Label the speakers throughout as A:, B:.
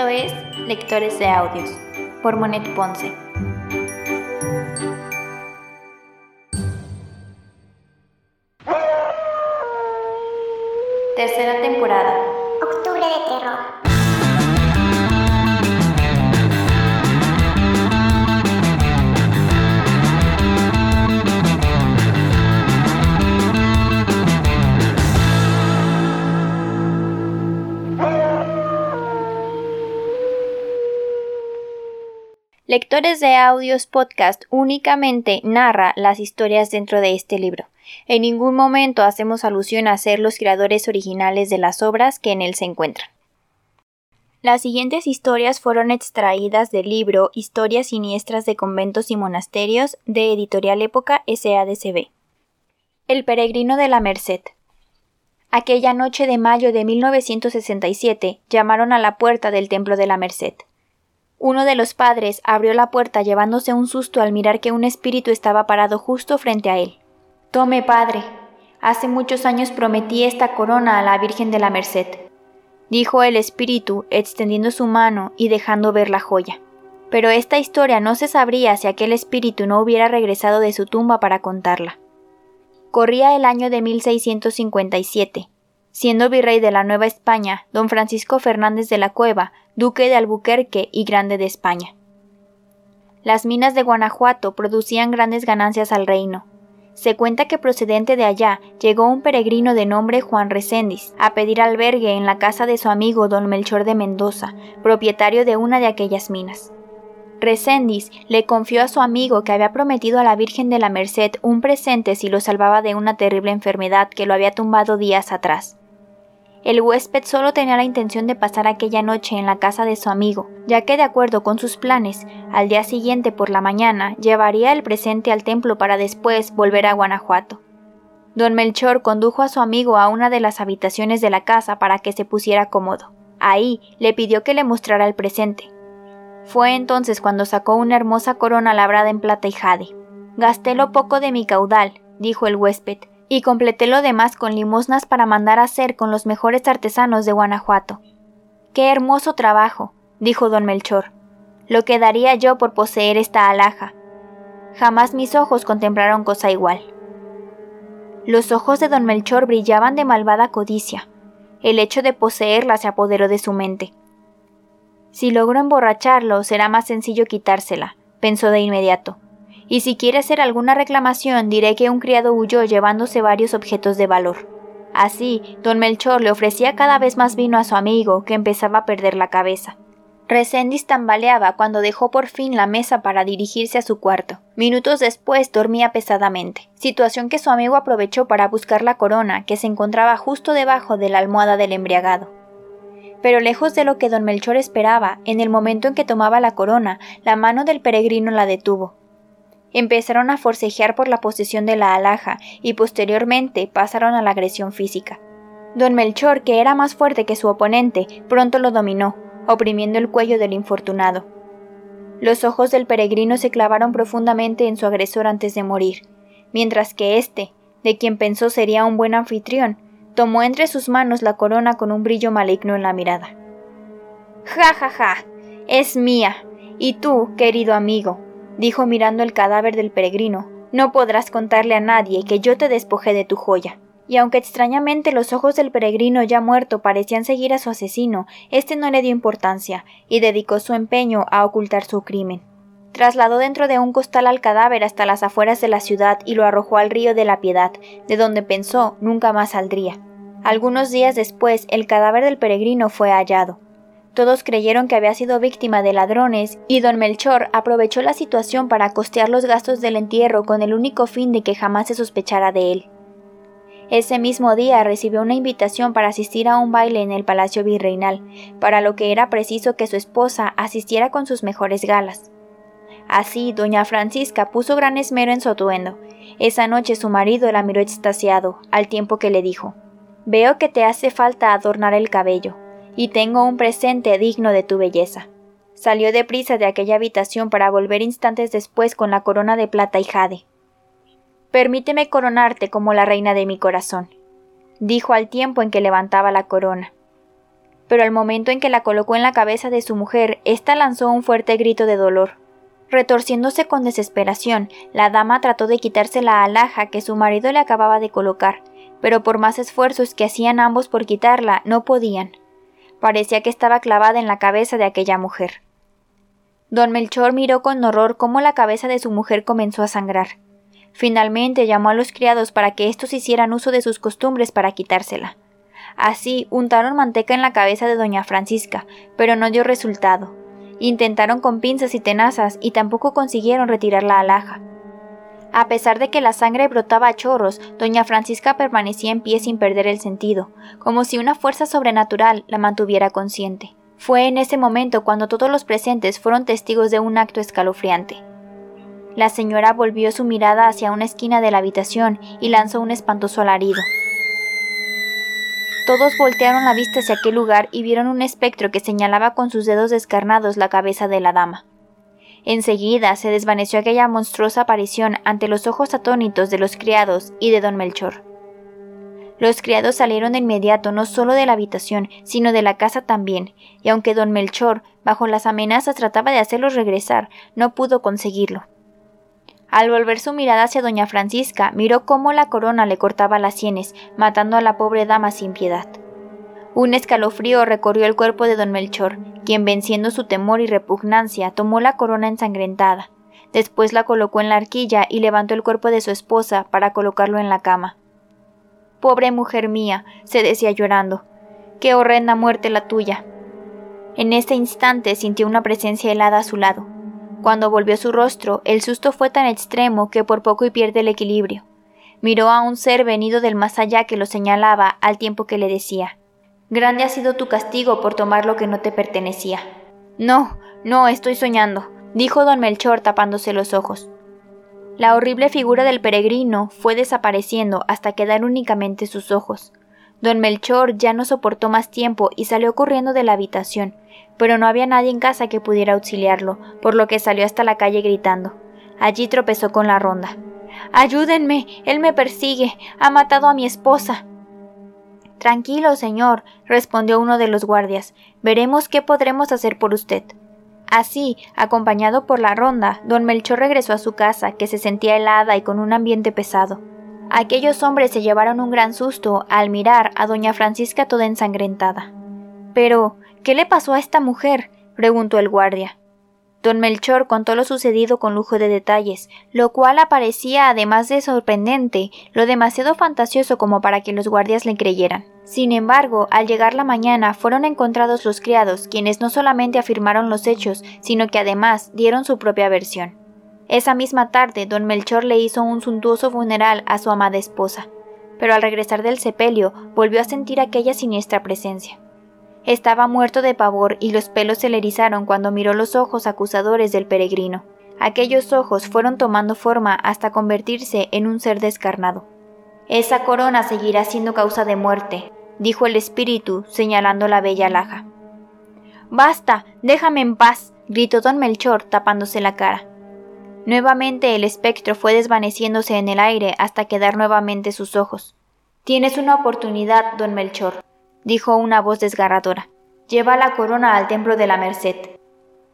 A: Esto es Lectores de Audios por Monet Ponce. Lectores de Audios Podcast únicamente narra las historias dentro de este libro. En ningún momento hacemos alusión a ser los creadores originales de las obras que en él se encuentran. Las siguientes historias fueron extraídas del libro Historias siniestras de conventos y monasterios de Editorial Época SADCB. El peregrino de la Merced. Aquella noche de mayo de 1967 llamaron a la puerta del templo de la Merced. Uno de los padres abrió la puerta llevándose un susto al mirar que un espíritu estaba parado justo frente a él. Tome, padre. Hace muchos años prometí esta corona a la Virgen de la Merced, dijo el espíritu, extendiendo su mano y dejando ver la joya. Pero esta historia no se sabría si aquel espíritu no hubiera regresado de su tumba para contarla. Corría el año de 1657. Siendo virrey de la Nueva España, don Francisco Fernández de la Cueva duque de Albuquerque y grande de España. Las minas de Guanajuato producían grandes ganancias al reino. Se cuenta que procedente de allá llegó un peregrino de nombre Juan Reséndiz a pedir albergue en la casa de su amigo don Melchor de Mendoza, propietario de una de aquellas minas. Reséndiz le confió a su amigo que había prometido a la Virgen de la Merced un presente si lo salvaba de una terrible enfermedad que lo había tumbado días atrás. El huésped solo tenía la intención de pasar aquella noche en la casa de su amigo, ya que de acuerdo con sus planes, al día siguiente por la mañana llevaría el presente al templo para después volver a Guanajuato. Don Melchor condujo a su amigo a una de las habitaciones de la casa para que se pusiera cómodo. Ahí le pidió que le mostrara el presente. Fue entonces cuando sacó una hermosa corona labrada en plata y jade. Gasté lo poco de mi caudal, dijo el huésped, y completé lo demás con limosnas para mandar a hacer con los mejores artesanos de Guanajuato. Qué hermoso trabajo, dijo don Melchor. Lo que daría yo por poseer esta alhaja. Jamás mis ojos contemplaron cosa igual. Los ojos de don Melchor brillaban de malvada codicia. El hecho de poseerla se apoderó de su mente. Si logro emborracharlo, será más sencillo quitársela, pensó de inmediato y si quiere hacer alguna reclamación diré que un criado huyó llevándose varios objetos de valor. Así, don Melchor le ofrecía cada vez más vino a su amigo, que empezaba a perder la cabeza. Reséndiz tambaleaba cuando dejó por fin la mesa para dirigirse a su cuarto. Minutos después dormía pesadamente, situación que su amigo aprovechó para buscar la corona, que se encontraba justo debajo de la almohada del embriagado. Pero lejos de lo que don Melchor esperaba, en el momento en que tomaba la corona, la mano del peregrino la detuvo, Empezaron a forcejear por la posesión de la alhaja y posteriormente pasaron a la agresión física. Don Melchor, que era más fuerte que su oponente, pronto lo dominó, oprimiendo el cuello del infortunado. Los ojos del peregrino se clavaron profundamente en su agresor antes de morir, mientras que éste, de quien pensó sería un buen anfitrión, tomó entre sus manos la corona con un brillo maligno en la mirada. Ja, ja, ja, es mía. Y tú, querido amigo, dijo mirando el cadáver del peregrino, no podrás contarle a nadie que yo te despojé de tu joya. Y aunque extrañamente los ojos del peregrino ya muerto parecían seguir a su asesino, éste no le dio importancia y dedicó su empeño a ocultar su crimen. Trasladó dentro de un costal al cadáver hasta las afueras de la ciudad y lo arrojó al río de la Piedad, de donde pensó nunca más saldría. Algunos días después el cadáver del peregrino fue hallado. Todos creyeron que había sido víctima de ladrones y don Melchor aprovechó la situación para costear los gastos del entierro con el único fin de que jamás se sospechara de él. Ese mismo día recibió una invitación para asistir a un baile en el Palacio Virreinal, para lo que era preciso que su esposa asistiera con sus mejores galas. Así, doña Francisca puso gran esmero en su atuendo. Esa noche su marido la miró extasiado, al tiempo que le dijo Veo que te hace falta adornar el cabello y tengo un presente digno de tu belleza. Salió deprisa de aquella habitación para volver instantes después con la corona de plata y jade. Permíteme coronarte como la reina de mi corazón, dijo al tiempo en que levantaba la corona. pero al momento en que la colocó en la cabeza de su mujer, ésta lanzó un fuerte grito de dolor. Retorciéndose con desesperación, la dama trató de quitarse la alhaja que su marido le acababa de colocar, pero por más esfuerzos que hacían ambos por quitarla, no podían. Parecía que estaba clavada en la cabeza de aquella mujer. Don Melchor miró con horror cómo la cabeza de su mujer comenzó a sangrar. Finalmente llamó a los criados para que éstos hicieran uso de sus costumbres para quitársela. Así untaron manteca en la cabeza de doña Francisca, pero no dio resultado. Intentaron con pinzas y tenazas y tampoco consiguieron retirar la alhaja. A pesar de que la sangre brotaba a chorros, doña Francisca permanecía en pie sin perder el sentido, como si una fuerza sobrenatural la mantuviera consciente. Fue en ese momento cuando todos los presentes fueron testigos de un acto escalofriante. La señora volvió su mirada hacia una esquina de la habitación y lanzó un espantoso alarido. Todos voltearon la vista hacia aquel lugar y vieron un espectro que señalaba con sus dedos descarnados la cabeza de la dama. Enseguida se desvaneció aquella monstruosa aparición ante los ojos atónitos de los criados y de don Melchor. Los criados salieron de inmediato no solo de la habitación, sino de la casa también, y aunque don Melchor, bajo las amenazas, trataba de hacerlos regresar, no pudo conseguirlo. Al volver su mirada hacia doña Francisca, miró cómo la corona le cortaba las sienes, matando a la pobre dama sin piedad. Un escalofrío recorrió el cuerpo de don Melchor, quien venciendo su temor y repugnancia tomó la corona ensangrentada. Después la colocó en la arquilla y levantó el cuerpo de su esposa para colocarlo en la cama. Pobre mujer mía, se decía llorando, qué horrenda muerte la tuya. En este instante sintió una presencia helada a su lado. Cuando volvió su rostro, el susto fue tan extremo que por poco y pierde el equilibrio. Miró a un ser venido del más allá que lo señalaba al tiempo que le decía Grande ha sido tu castigo por tomar lo que no te pertenecía. No, no, estoy soñando, dijo don Melchor tapándose los ojos. La horrible figura del peregrino fue desapareciendo hasta quedar únicamente sus ojos. Don Melchor ya no soportó más tiempo y salió corriendo de la habitación, pero no había nadie en casa que pudiera auxiliarlo, por lo que salió hasta la calle gritando. Allí tropezó con la ronda. Ayúdenme. Él me persigue. Ha matado a mi esposa. Tranquilo, señor, respondió uno de los guardias. Veremos qué podremos hacer por usted. Así, acompañado por la ronda, don Melchor regresó a su casa, que se sentía helada y con un ambiente pesado. Aquellos hombres se llevaron un gran susto al mirar a doña Francisca toda ensangrentada. Pero, ¿Qué le pasó a esta mujer? preguntó el guardia. Don Melchor contó lo sucedido con lujo de detalles, lo cual aparecía además de sorprendente, lo demasiado fantasioso como para que los guardias le creyeran. Sin embargo, al llegar la mañana fueron encontrados los criados, quienes no solamente afirmaron los hechos, sino que además dieron su propia versión. Esa misma tarde, don Melchor le hizo un suntuoso funeral a su amada esposa, pero al regresar del sepelio volvió a sentir aquella siniestra presencia. Estaba muerto de pavor y los pelos se le erizaron cuando miró los ojos acusadores del peregrino. Aquellos ojos fueron tomando forma hasta convertirse en un ser descarnado. Esa corona seguirá siendo causa de muerte, dijo el espíritu, señalando la bella laja. Basta, déjame en paz, gritó don Melchor, tapándose la cara. Nuevamente el espectro fue desvaneciéndose en el aire hasta quedar nuevamente sus ojos. Tienes una oportunidad, don Melchor, dijo una voz desgarradora. Lleva la corona al templo de la Merced.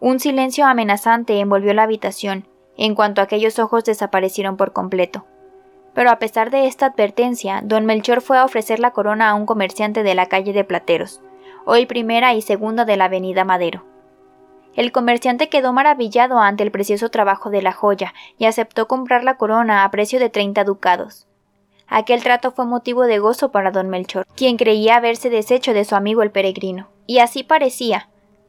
A: Un silencio amenazante envolvió la habitación, en cuanto aquellos ojos desaparecieron por completo. Pero a pesar de esta advertencia, don Melchor fue a ofrecer la corona a un comerciante de la calle de Plateros, hoy primera y segunda de la avenida Madero. El comerciante quedó maravillado ante el precioso trabajo de la joya y aceptó comprar la corona a precio de treinta ducados. Aquel trato fue motivo de gozo para don Melchor, quien creía haberse deshecho de su amigo el peregrino. Y así parecía,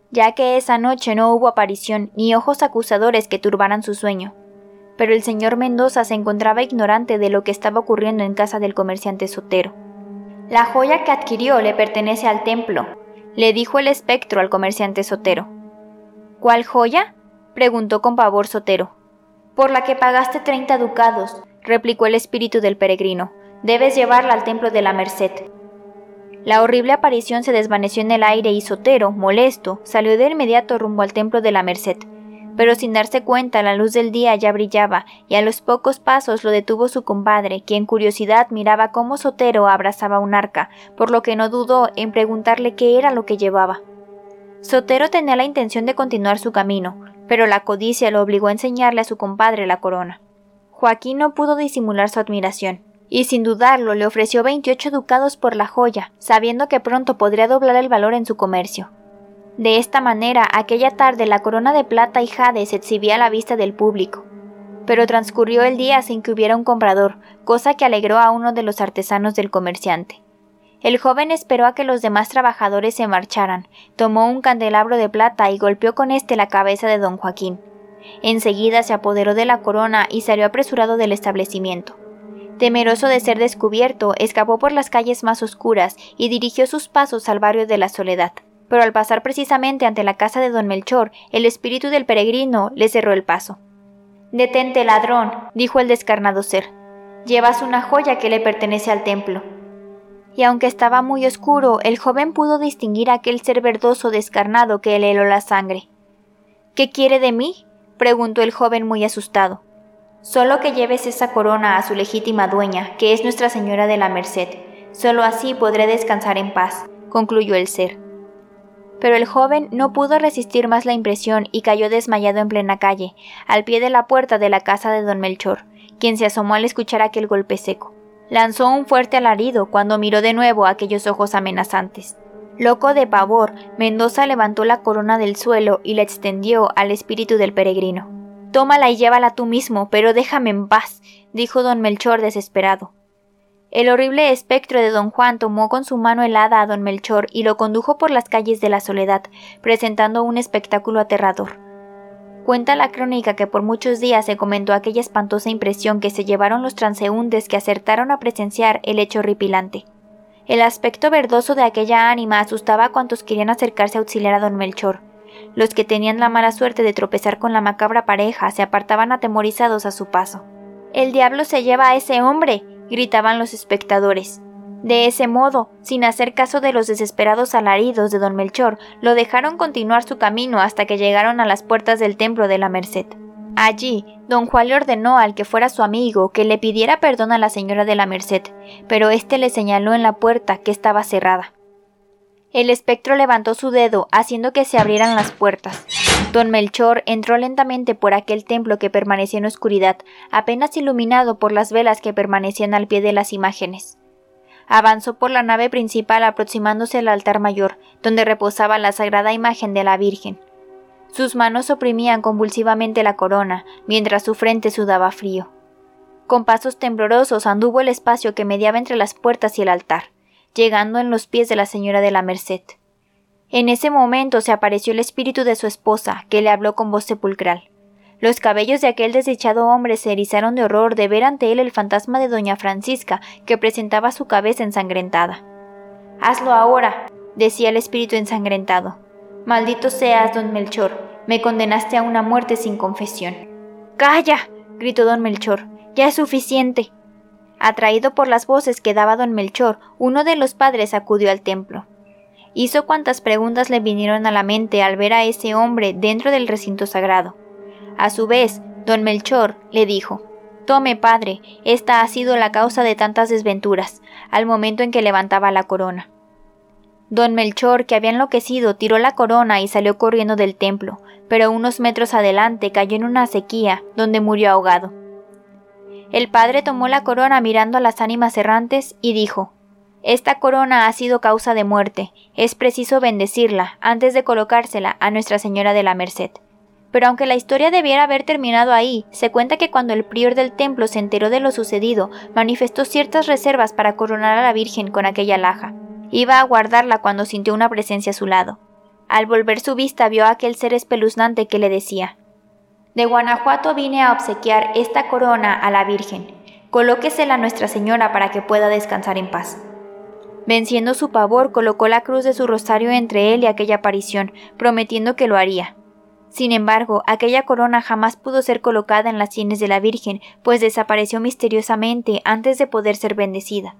A: ya que esa noche no hubo aparición ni ojos acusadores que turbaran su sueño. Pero el señor Mendoza se encontraba ignorante de lo que estaba ocurriendo en casa del comerciante Sotero. La joya que adquirió le pertenece al templo, le dijo el espectro al comerciante Sotero. ¿Cuál joya? preguntó con pavor Sotero. Por la que pagaste treinta ducados, replicó el espíritu del peregrino. Debes llevarla al templo de la Merced. La horrible aparición se desvaneció en el aire y Sotero, molesto, salió de inmediato rumbo al templo de la Merced. pero sin darse cuenta la luz del día ya brillaba, y a los pocos pasos lo detuvo su compadre, quien curiosidad miraba cómo Sotero abrazaba un arca, por lo que no dudó en preguntarle qué era lo que llevaba. Sotero tenía la intención de continuar su camino, pero la codicia lo obligó a enseñarle a su compadre la corona. Joaquín no pudo disimular su admiración, y sin dudarlo le ofreció veintiocho ducados por la joya, sabiendo que pronto podría doblar el valor en su comercio. De esta manera, aquella tarde la corona de plata y jade se exhibía a la vista del público. Pero transcurrió el día sin que hubiera un comprador, cosa que alegró a uno de los artesanos del comerciante. El joven esperó a que los demás trabajadores se marcharan, tomó un candelabro de plata y golpeó con éste la cabeza de don Joaquín. Enseguida se apoderó de la corona y salió apresurado del establecimiento. Temeroso de ser descubierto, escapó por las calles más oscuras y dirigió sus pasos al barrio de la Soledad pero al pasar precisamente ante la casa de don Melchor, el espíritu del peregrino le cerró el paso. Detente, ladrón, dijo el descarnado ser. Llevas una joya que le pertenece al templo. Y aunque estaba muy oscuro, el joven pudo distinguir aquel ser verdoso descarnado que le heló la sangre. ¿Qué quiere de mí? Preguntó el joven muy asustado. Solo que lleves esa corona a su legítima dueña, que es Nuestra Señora de la Merced. Solo así podré descansar en paz, concluyó el ser pero el joven no pudo resistir más la impresión y cayó desmayado en plena calle, al pie de la puerta de la casa de don Melchor, quien se asomó al escuchar aquel golpe seco. Lanzó un fuerte alarido cuando miró de nuevo aquellos ojos amenazantes. Loco de pavor, Mendoza levantó la corona del suelo y la extendió al espíritu del peregrino. Tómala y llévala tú mismo, pero déjame en paz, dijo don Melchor desesperado. El horrible espectro de don Juan tomó con su mano helada a don Melchor y lo condujo por las calles de la soledad, presentando un espectáculo aterrador. Cuenta la crónica que por muchos días se comentó aquella espantosa impresión que se llevaron los transeúntes que acertaron a presenciar el hecho horripilante. El aspecto verdoso de aquella ánima asustaba a cuantos querían acercarse a auxiliar a don Melchor. Los que tenían la mala suerte de tropezar con la macabra pareja se apartaban atemorizados a su paso. El diablo se lleva a ese hombre gritaban los espectadores. De ese modo, sin hacer caso de los desesperados alaridos de don Melchor, lo dejaron continuar su camino hasta que llegaron a las puertas del templo de la Merced. Allí, don Juan le ordenó al que fuera su amigo que le pidiera perdón a la señora de la Merced, pero éste le señaló en la puerta que estaba cerrada. El espectro levantó su dedo, haciendo que se abrieran las puertas. Don Melchor entró lentamente por aquel templo que permanecía en oscuridad, apenas iluminado por las velas que permanecían al pie de las imágenes. Avanzó por la nave principal aproximándose al altar mayor, donde reposaba la sagrada imagen de la Virgen. Sus manos oprimían convulsivamente la corona, mientras su frente sudaba frío. Con pasos temblorosos anduvo el espacio que mediaba entre las puertas y el altar llegando en los pies de la señora de la Merced. En ese momento se apareció el espíritu de su esposa, que le habló con voz sepulcral. Los cabellos de aquel desdichado hombre se erizaron de horror de ver ante él el fantasma de doña Francisca, que presentaba su cabeza ensangrentada. Hazlo ahora, decía el espíritu ensangrentado. Maldito seas, don Melchor, me condenaste a una muerte sin confesión. Calla, gritó don Melchor, ya es suficiente. Atraído por las voces que daba don Melchor, uno de los padres acudió al templo. Hizo cuantas preguntas le vinieron a la mente al ver a ese hombre dentro del recinto sagrado. A su vez, don Melchor le dijo Tome, padre, esta ha sido la causa de tantas desventuras, al momento en que levantaba la corona. Don Melchor, que había enloquecido, tiró la corona y salió corriendo del templo, pero unos metros adelante cayó en una sequía, donde murió ahogado. El padre tomó la corona mirando a las ánimas errantes y dijo Esta corona ha sido causa de muerte, es preciso bendecirla antes de colocársela a Nuestra Señora de la Merced. Pero aunque la historia debiera haber terminado ahí, se cuenta que cuando el prior del templo se enteró de lo sucedido, manifestó ciertas reservas para coronar a la Virgen con aquella laja. Iba a guardarla cuando sintió una presencia a su lado. Al volver su vista vio a aquel ser espeluznante que le decía de Guanajuato vine a obsequiar esta corona a la Virgen. Colóquesela a Nuestra Señora para que pueda descansar en paz. Venciendo su pavor, colocó la cruz de su rosario entre él y aquella aparición, prometiendo que lo haría. Sin embargo, aquella corona jamás pudo ser colocada en las sienes de la Virgen, pues desapareció misteriosamente antes de poder ser bendecida.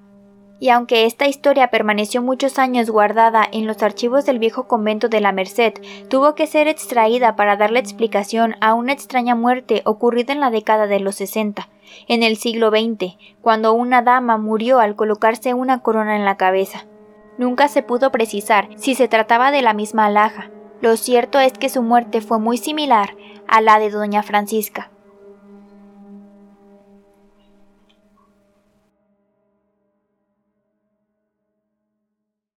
A: Y aunque esta historia permaneció muchos años guardada en los archivos del viejo convento de la Merced, tuvo que ser extraída para darle explicación a una extraña muerte ocurrida en la década de los 60, en el siglo XX, cuando una dama murió al colocarse una corona en la cabeza. Nunca se pudo precisar si se trataba de la misma alhaja. Lo cierto es que su muerte fue muy similar a la de doña Francisca.